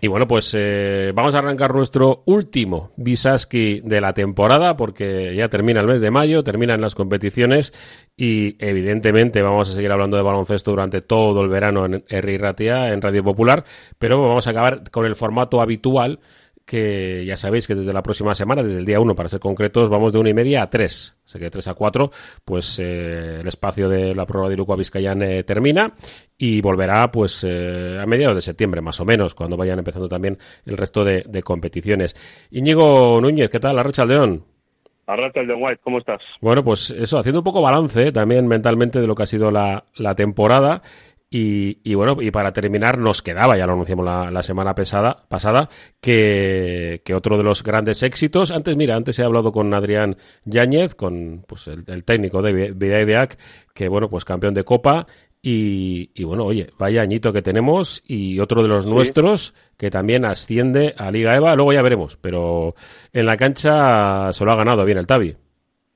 Y bueno, pues eh, vamos a arrancar nuestro último Bisaski de la temporada porque ya termina el mes de mayo, terminan las competiciones y evidentemente vamos a seguir hablando de baloncesto durante todo el verano en R Ratia, en Radio Popular, pero vamos a acabar con el formato habitual que ya sabéis que desde la próxima semana, desde el día 1 para ser concretos, vamos de una y media a 3. Así que de 3 a 4, pues eh, el espacio de la prueba de Iruko Vizcayán eh, termina y volverá pues eh, a mediados de septiembre más o menos, cuando vayan empezando también el resto de, competiciones. Íñigo Núñez, ¿qué tal? La Racha León. Arracha el de White, ¿cómo estás? Bueno, pues eso, haciendo un poco balance también mentalmente de lo que ha sido la, la temporada y, bueno, y para terminar, nos quedaba, ya lo anunciamos la, semana pesada, pasada, que, otro de los grandes éxitos. Antes, mira, antes he hablado con Adrián Yáñez, con pues, el, técnico de Vidaideac, que bueno, pues campeón de Copa. Y, bueno, oye, vaya añito que tenemos y otro de los nuestros que también asciende a Liga EVA. Luego ya veremos, pero en la cancha se lo ha ganado bien el Tavi.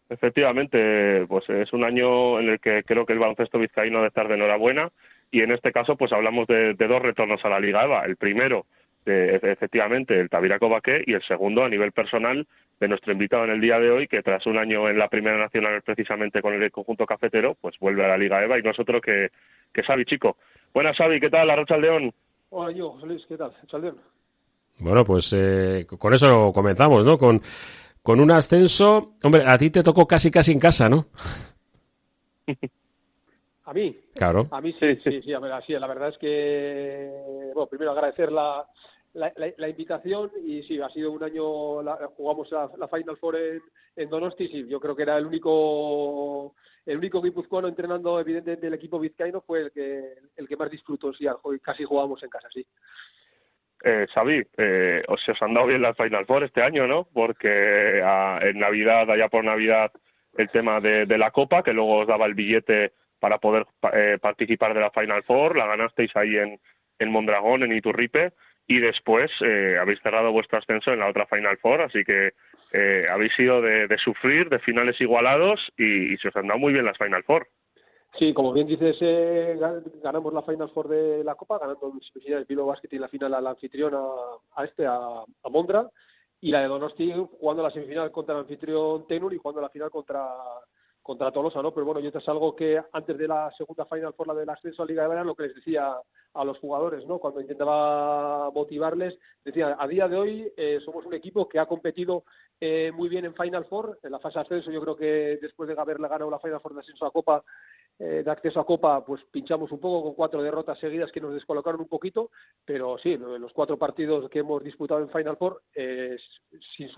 Efectivamente, pues es un año en el que creo que el baloncesto vizcaíno debe estar de enhorabuena y en este caso pues hablamos de, dos retornos a la Liga EVA. El primero, de, efectivamente, el Tabiraco Baqué y el segundo a nivel personal de nuestro invitado en el día de hoy, que tras un año en la Primera Nacional precisamente con el conjunto cafetero, pues vuelve a la Liga EVA y nosotros que, que Xavi, chico. Buenas, Xavi, ¿qué tal? La Rocha León. Hola, yo, José Luis, ¿qué tal? León. Bueno, pues eh, con eso comenzamos, ¿no? Con, con un ascenso. Hombre, a ti te tocó casi casi en casa, ¿no? A mí. Claro. A mí sí, sí, sí, sí, la verdad es que, bueno, primero agradecer la, la, invitación y sí, ha sido un año, jugamos la, Final Four en, en, Donosti, sí, yo creo que era el único el único guipuzcoano entrenando evidentemente el equipo vizcaíno fue el que el que más disfrutó, sí, casi jugamos en casa, sí. Eh, Xavi, eh, os, os han dado bien las Final Four este año, ¿no? Porque ah, en Navidad, allá por Navidad, el tema de, de la Copa, que luego os daba el billete para poder eh, participar de la Final Four, la ganasteis ahí en, en Mondragón, en Iturripe, y después eh, habéis cerrado vuestro ascenso en la otra Final Four, así que eh, habéis sido de, sufrir, de finales igualados, y, se os han dado muy bien las Final Four. Sí, como bien dices, ganamos la Final Four de la Copa, ganando el Pilo Basket y la final al anfitrión a, este, a, a, Mondra, y la de Donosti jugando la semifinal contra el anfitrión Tenur y jugando la final contra contra Tolosa, ¿no? Pero bueno, yo te es algo que antes de la segunda final por la del ascenso a Liga de Verano, lo que les decía a los jugadores, ¿no? Cuando intentaba motivarles, decía, a día de hoy eh, somos un equipo que ha competido eh, muy bien en Final Four, en la fase de ascenso, yo creo que después de haberle ganado la Final Four de ascenso a Copa, eh, de acceso a Copa, pues pinchamos un poco con cuatro derrotas seguidas que nos descolocaron un poquito, pero sí, los cuatro partidos que hemos disputado en Final Four, sin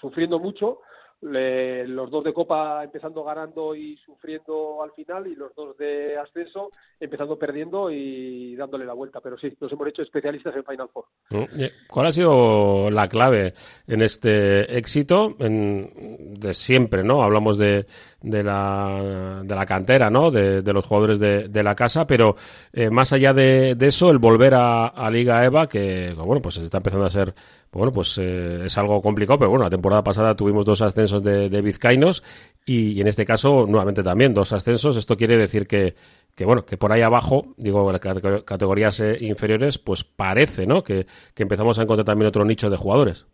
sufriendo mucho, los dos de Copa empezando ganando y sufriendo al final y los dos de ascenso empezando perdiendo y dándole la vuelta. Pero sí, nos hemos hecho especialistas en Final Four. Eh, ¿Cuál ha sido la clave en este éxito? De siempre, ¿no? Hablamos de, de, la, de la cantera, ¿no? De, los jugadores de, la casa, pero eh, más allá de, eso, el volver a, Liga EVA, que, bueno, pues está empezando a ser bueno, pues eh, es algo complicado, pero bueno, la temporada pasada tuvimos dos ascensos de, vizcaínos y, en este caso nuevamente también dos ascensos. Esto quiere decir que, que bueno, que por ahí abajo, digo, categorías eh, inferiores, pues parece, ¿no? Que, que empezamos a encontrar también otro nicho de jugadores.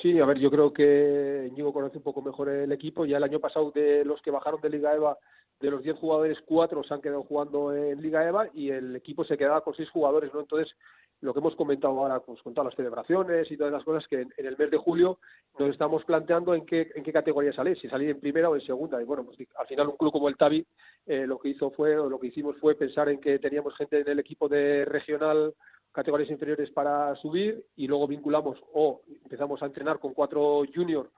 Sí, a ver, yo creo que Íñigo conoce un poco mejor el equipo. Ya el año pasado de los que bajaron de Liga EVA, de los 10 jugadores, cuatro se han quedado jugando en Liga EVA y el equipo se quedaba con seis jugadores, ¿no? Entonces, lo que hemos comentado ahora pues, con todas las celebraciones y todas las cosas que en, el mes de julio nos estamos planteando en qué, en qué categoría salir, si salir en primera o en segunda. Y bueno, pues al final un club como el Tavi eh, lo que hizo fue, o lo que hicimos fue pensar en que teníamos gente en el equipo de regional categorías inferiores para subir y luego vinculamos o empezamos a entrenar con cuatro juniors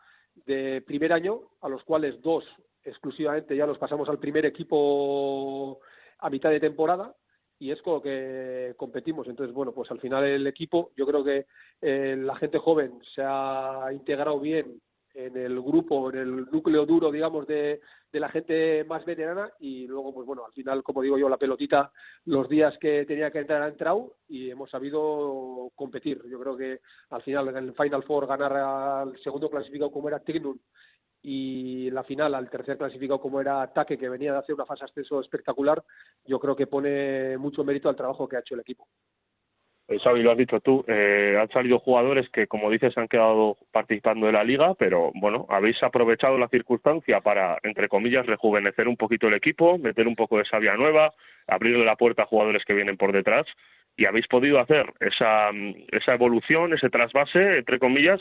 de primer año, a los cuales dos exclusivamente ya los pasamos al primer equipo a mitad de temporada y es con lo que competimos. Entonces, bueno, pues al final el equipo, yo creo que eh, la gente joven se ha integrado bien en el grupo, en el núcleo duro, digamos, de, de la gente más veterana y luego, pues bueno, al final, como digo yo, la pelotita, los días que tenía que entrar ha entrado y hemos sabido competir. Yo creo que al final, en el Final Four, ganar al segundo clasificado como era Trinum y la final al tercer clasificado como era Ataque, que venía de hacer una fase de ascenso espectacular, yo creo que pone mucho mérito al trabajo que ha hecho el equipo. Eh, Xavi, lo has dicho tú, eh, han salido jugadores que, como dices, han quedado participando de la liga, pero bueno, habéis aprovechado la circunstancia para, entre comillas, rejuvenecer un poquito el equipo, meter un poco de savia nueva, abrirle la puerta a jugadores que vienen por detrás y habéis podido hacer esa, esa evolución, ese trasvase, entre comillas,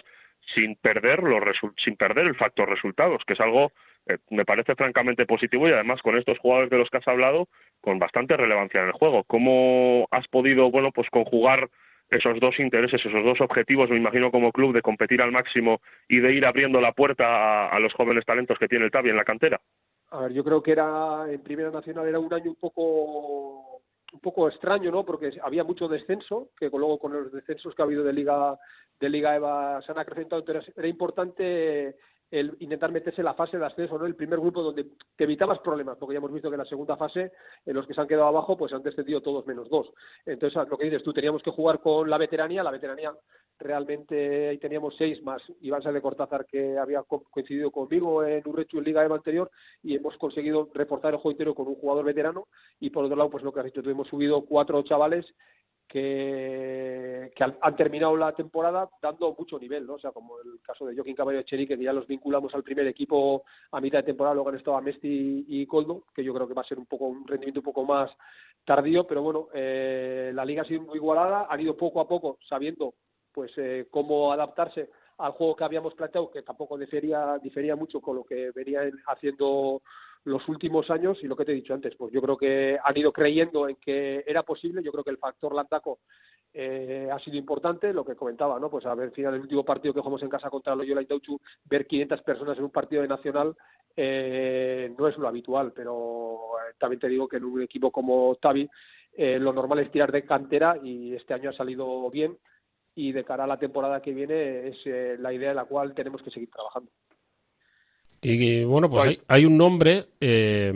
sin perder, los sin perder el factor resultados, que es algo eh, me parece francamente positivo y además con estos jugadores de los que has hablado con bastante relevancia en el juego. ¿Cómo has podido, bueno, pues conjugar esos dos intereses, esos dos objetivos, me imagino como club, de competir al máximo y de ir abriendo la puerta a, los jóvenes talentos que tiene el Tavi en la cantera? A ver, yo creo que era en Primera Nacional era un año un poco un poco extraño, ¿no? Porque había mucho descenso, que luego con los descensos que ha habido de Liga de Liga Eva se han acrecentado, entonces era importante el intentar meterse en la fase de ascenso, ¿no? El primer grupo donde te evitabas problemas, porque ya hemos visto que en la segunda fase, en los que se han quedado abajo, pues han descendido todos menos dos. Entonces, lo que dices tú, teníamos que jugar con la veteranía, la veteranía realmente ahí teníamos seis más Iván de Cortázar que había coincidido conmigo en Urrechu en Liga Eva anterior y hemos conseguido reforzar el juego entero con un jugador veterano y por otro lado pues lo que has dicho tú hemos subido cuatro chavales que, han, terminado la temporada dando mucho nivel, ¿no? O sea, como el caso de Joaquín Caballo Cheri, que ya los vinculamos al primer equipo a mitad de temporada, luego han estado a Mesti y Coldo, que yo creo que va a ser un poco un rendimiento un poco más tardío, pero bueno, eh, la liga ha sido muy igualada, han ido poco a poco sabiendo pues eh, cómo adaptarse al juego que habíamos planteado, que tampoco difería, difería mucho con lo que venían haciendo los últimos años y lo que te he dicho antes, pues yo creo que han ido creyendo en que era posible, yo creo que el factor Landaco eh, ha sido importante, lo que comentaba, ¿no? Pues a ver, al final el último partido que jugamos en casa contra Loyola y Tauchu, ver 500 personas en un partido de Nacional eh, no es lo habitual, pero eh, también te digo que en un equipo como Tavi lo normal es tirar de cantera y este año ha salido bien y de cara a la temporada que viene es la idea en la cual tenemos que seguir trabajando. Y bueno, pues hay, un nombre eh,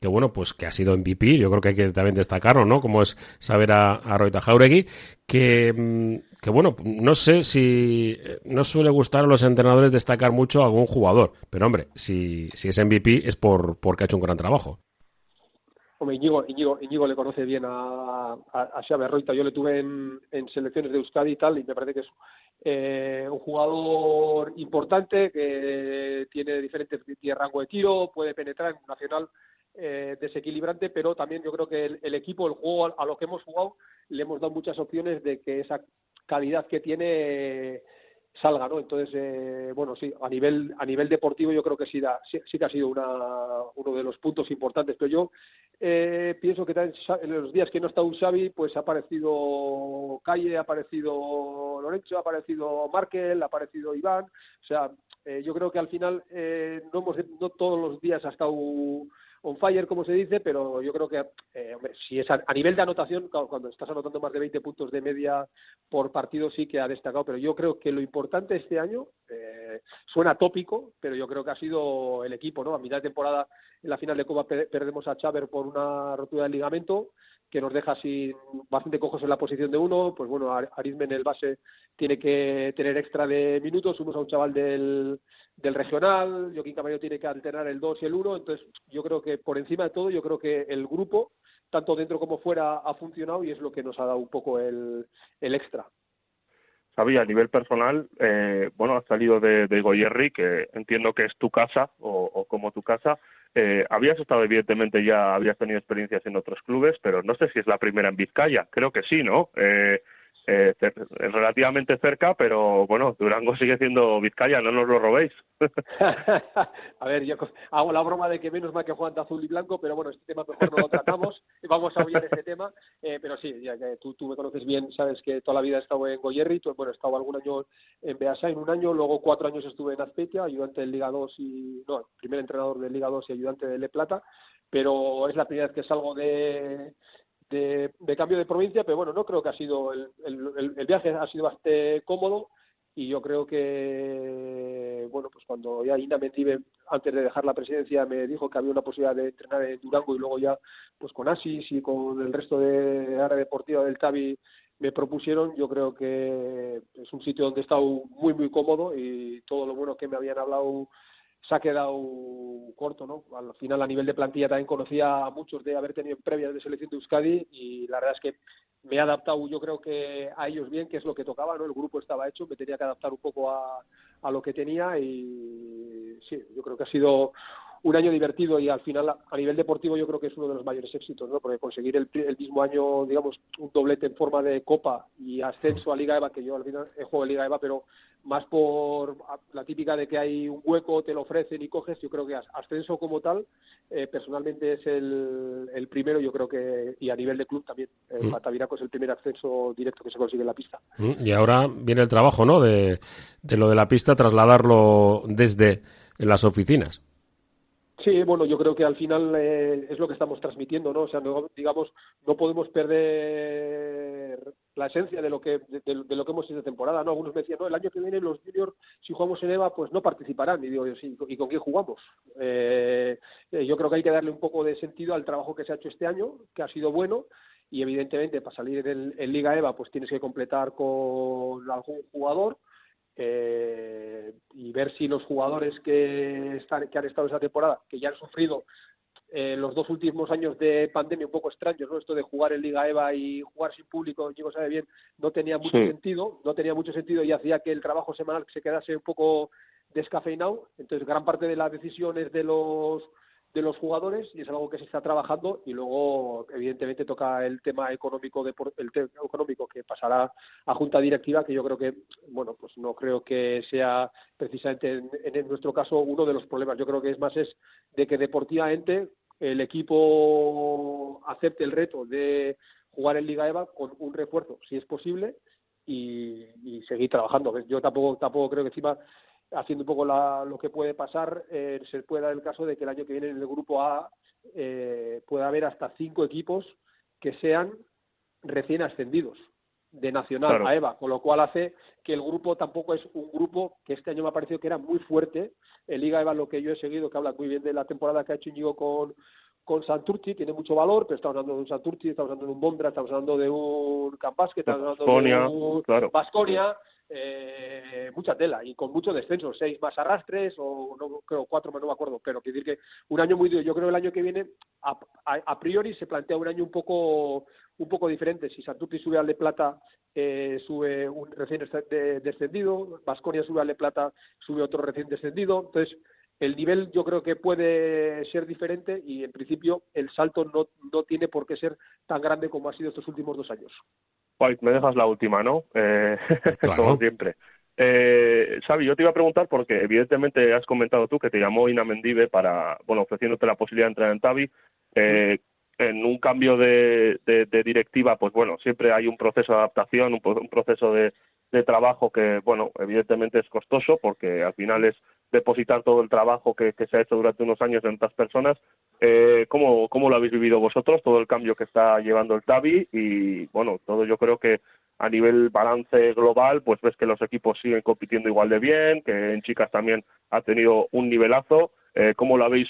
que bueno, pues que ha sido MVP, yo creo que hay que también destacarlo, ¿no? Como es saber a, a Roita Jauregui, que, mm, que bueno, no sé si eh, no suele gustar a los entrenadores destacar mucho a algún jugador, pero hombre, si, si es MVP es por porque ha hecho un gran trabajo. Hombre, Íñigo, Íñigo, le conoce bien a, a, a Roita. Yo le tuve en, en selecciones de Euskadi y tal, y me parece que es eh, un jugador importante que tiene diferentes rango de tiro, puede penetrar en un nacional eh, desequilibrante, pero también yo creo que el, equipo, el juego a, lo que hemos jugado, le hemos dado muchas opciones de que esa calidad que tiene salga, ¿no? Entonces, eh, bueno, sí, a nivel a nivel deportivo yo creo que sí, da, sí, que ha sido una, uno de los puntos importantes, pero yo eh, pienso que en los días que no está un Xavi, pues ha aparecido Calle, ha aparecido Lorenzo, ha aparecido Markel, ha aparecido Iván, o sea, eh, yo creo que al final eh, no, hemos, no todos los días ha estado on fire, como se dice, pero yo creo que, eh, si es a, nivel de anotación, cuando estás anotando más de 20 puntos de media por partido, sí que ha destacado, pero yo creo que lo importante este año, eh, suena tópico, pero yo creo que ha sido el equipo, ¿no? A mitad de temporada, en la final de Copa, perdemos a Chaver por una rotura del ligamento, que nos deja sin bastante cojos en la posición de uno, pues bueno, Arizme en el base tiene que tener extra de minutos, unos a un chaval del del regional, Joaquín Caballo tiene que alternar el 2 y el 1, entonces yo creo que por encima de todo, yo creo que el grupo, tanto dentro como fuera, ha funcionado y es lo que nos ha dado un poco el, el extra. Sabía, a nivel personal, eh, bueno, has salido de, de Goyerri, que entiendo que es tu casa o, como tu casa. Eh, habías estado, evidentemente, ya habías tenido experiencias en otros clubes, pero no sé si es la primera en Vizcaya. Creo que sí, ¿no? Eh, eh, relativamente cerca, pero bueno, Durango sigue siendo Vizcaya, no nos lo robéis. a ver, yo hago la broma de que menos mal que juegan de azul y blanco, pero bueno, este tema mejor no lo tratamos, vamos a oír este tema, eh, pero sí, ya que tú, tú me conoces bien, sabes que toda la vida he estado en Goyerri, bueno, he estado algún año en en un año, luego cuatro años estuve en Azpeitia, ayudante del Liga 2 y, no, primer entrenador del Liga 2 y ayudante de Le Plata, pero es la primera vez que salgo de, de, cambio de provincia, pero bueno, no creo que ha sido el, el, viaje ha sido bastante cómodo y yo creo que bueno pues cuando ya Ina Mendive antes de dejar la presidencia me dijo que había una posibilidad de entrenar en Durango y luego ya pues con Asis y con el resto de área deportiva del Tavi me propusieron yo creo que es un sitio donde he estado muy muy cómodo y todo lo bueno que me habían hablado se ha quedado corto, ¿no? Al final, a nivel de plantilla, también conocía a muchos de haber tenido previas de selección de Euskadi y la verdad es que me he adaptado yo creo que a ellos bien, que es lo que tocaba, ¿no? El grupo estaba hecho, me tenía que adaptar un poco a, a lo que tenía y sí, yo creo que ha sido un año divertido y al final a nivel deportivo yo creo que es uno de los mayores éxitos, ¿no? Porque conseguir el, mismo año, digamos, un doblete en forma de Copa y ascenso a Liga EVA, que yo al final he jugado en Liga EVA, pero más por la típica de que hay un hueco, te lo ofrecen y coges, yo creo que ascenso como tal, eh, personalmente es el, primero, yo creo que, y a nivel de club también, el mm. es el primer ascenso directo que se consigue en la pista. Mm, y ahora viene el trabajo, ¿no? De, de lo de la pista, trasladarlo desde las oficinas. Sí, bueno, yo creo que al final eh, es lo que estamos transmitiendo, ¿no? O sea, digamos, no podemos perder la esencia de lo que de, lo que hemos hecho de temporada, ¿no? Algunos me decían, no, el año que viene los juniors, si jugamos en EVA, pues no participarán. Y digo, ¿sí? ¿y con quién jugamos? Eh, eh, yo creo que hay que darle un poco de sentido al trabajo que se ha hecho este año, que ha sido bueno, y evidentemente para salir en Liga EVA, pues tienes que completar con algún jugador eh, y ver si los jugadores que, están, que han estado esa temporada, que ya han sufrido eh, los dos últimos años de pandemia un poco extraños, ¿no? Esto de jugar en Liga EVA y jugar sin público, Chico sabe bien, no tenía mucho sentido, no tenía mucho sentido y hacía que el trabajo semanal se quedase un poco descafeinado. Entonces, gran parte de las decisiones de los de los jugadores y es algo que se está trabajando y luego evidentemente toca el tema económico de, el tema económico que pasará a junta directiva que yo creo que bueno pues no creo que sea precisamente en, nuestro caso uno de los problemas. Yo creo que es más es de que deportivamente el equipo acepte el reto de jugar en Liga EVA con un refuerzo si es posible y, y seguir trabajando. Yo tampoco tampoco creo que encima haciendo un poco lo que puede pasar, eh, se puede dar el caso de que el año que viene en el grupo A eh, pueda haber hasta cinco equipos que sean recién ascendidos de Nacional a EVA, con lo cual hace que el grupo tampoco es un grupo que este año me ha parecido que era muy fuerte. En Liga EVA lo que yo he seguido, que habla muy bien de la temporada que ha hecho Íñigo con, con Santurci, tiene mucho valor, pero estamos hablando de un Santurci, estamos hablando de un Bondra, estamos hablando de un Campasque, estamos hablando de un Basconia, eh, mucha tela y con mucho descenso, seis más arrastres o no creo cuatro no me acuerdo, pero quiero decir que un año muy duro. Yo creo que el año que viene a, priori se plantea un año un poco un poco diferente. Si Santupi sube al de plata eh, sube un recién descendido, Vasconia sube al de plata sube otro recién descendido, entonces el nivel yo creo que puede ser diferente y en principio el salto no, no tiene por qué ser tan grande como ha sido estos últimos dos años me dejas la última, ¿no? Eh, Como siempre. Eh, Xavi, yo te iba a preguntar porque evidentemente has comentado tú que te llamó Ina Mendive para, bueno, ofreciéndote la posibilidad de entrar en Tavi. Eh, en un cambio de, directiva, pues bueno, siempre hay un proceso de adaptación, un, proceso de, trabajo que, bueno, evidentemente es costoso porque al final es depositar todo el trabajo que, se ha hecho durante unos años en otras personas. Eh, ¿cómo, ¿Cómo lo habéis vivido vosotros, todo el cambio que está llevando el TAVI? Y bueno, todo yo creo que a nivel balance global, pues ves que los equipos siguen compitiendo igual de bien, que en chicas también ha tenido un nivelazo. Eh, ¿Cómo lo habéis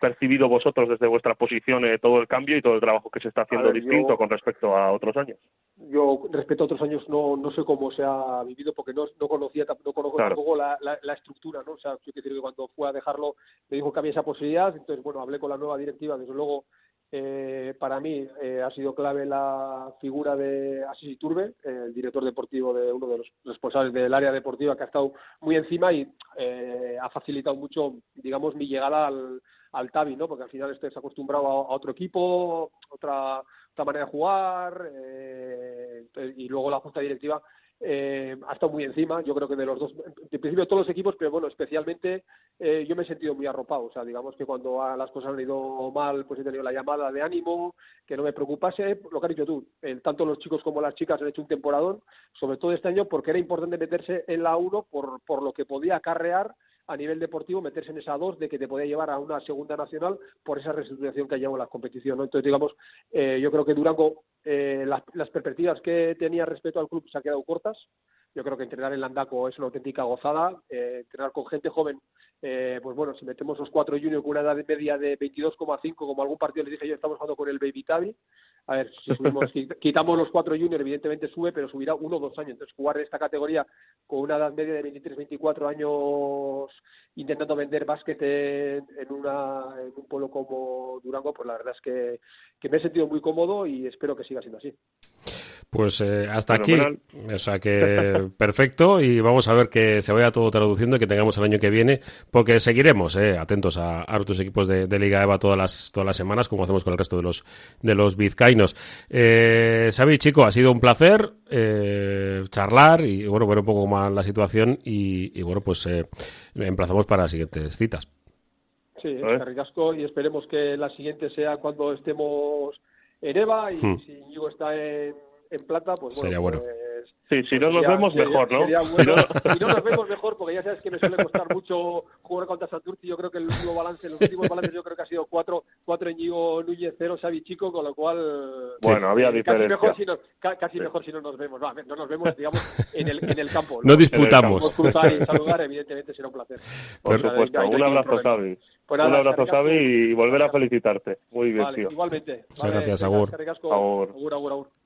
percibido vosotros desde vuestra posición eh, todo el cambio y todo el trabajo que se está haciendo distinto con respecto a otros años? Yo respecto a otros años no, no sé cómo se ha vivido porque no, no conocía no conozco tampoco la, la, estructura, ¿no? O sea, quiero decir que cuando fue a dejarlo me dijo que había esa posibilidad, entonces bueno, hablé con la nueva directiva, desde luego eh, para mí eh, ha sido clave la figura de Asís Iturbe, el director deportivo de uno de los responsables del área deportiva que ha estado muy encima y eh, ha facilitado mucho, digamos, mi llegada al, al Tavi, ¿no? Porque al final estés acostumbrado a, otro equipo, otra, otra manera de jugar, eh, y luego la junta directiva eh, ha estado muy encima, yo creo que de los dos, en principio todos los equipos, pero bueno, especialmente eh, yo me he sentido muy arropado, o sea, digamos que cuando las cosas han ido mal, pues he tenido la llamada de ánimo, que no me preocupase, lo que has dicho tú, tanto los chicos como las chicas han hecho un temporadón, sobre todo este año, porque era importante meterse en la 1 por, por lo que podía acarrear a nivel deportivo meterse en esa dos de que te podía llevar a una segunda nacional por esa reestructuración que ha llevado la competición. ¿no? Entonces, digamos, eh, yo creo que Durango, eh, las, las, perspectivas que tenía respecto al club se han quedado cortas. Yo creo que entrenar en Landaco es una auténtica gozada. Eh, entrenar con gente joven, eh, pues bueno, si metemos los cuatro juniors con una edad media de 22,5, como algún partido les dije yo, estamos jugando con el Baby Tabi. A ver, si subimos, quitamos los cuatro juniors, evidentemente sube, pero subirá uno o dos años. Entonces, jugar en esta categoría con una edad media de 23, 24 años intentando vender básquet en, una, en un pueblo como Durango, pues la verdad es que, que me he sentido muy cómodo y espero que siga siendo así. Pues eh, hasta aquí. O sea que perfecto y vamos a ver que se vaya todo traduciendo y que tengamos el año que viene, porque seguiremos eh, atentos a, a otros equipos de, Liga EVA todas las, todas las semanas, como hacemos con el resto de los, de los vizcaínos. Eh, Xavi, chico, ha sido un placer eh, charlar y bueno, ver un poco más la situación y, bueno, pues eh, emplazamos para las siguientes citas. Sí, ricasco y esperemos que la siguiente sea cuando estemos en EVA y hmm. si Ñigo está en en plata, pues Sería bueno. Pues, sí, si no nos vemos mejor, ¿no? si, no, nos vemos mejor, porque ya sabes que me suele costar mucho jugar contra Santurci. Yo creo que el último balance, los últimos balances, yo creo que ha sido cuatro, cuatro en Ñigo Núñez, cero Xavi Chico, con lo cual. Bueno, había diferencia. Casi mejor si no, casi mejor si no nos vemos. no nos vemos, digamos, en el, en el campo. No, disputamos. cruzar y saludar, evidentemente, será un placer. Por supuesto. un abrazo, Xavi. Pues un abrazo, Xavi, y volver a felicitarte. Muy bien, tío. Igualmente. Muchas gracias, Agur. Agur. Agur, Agur, Agur.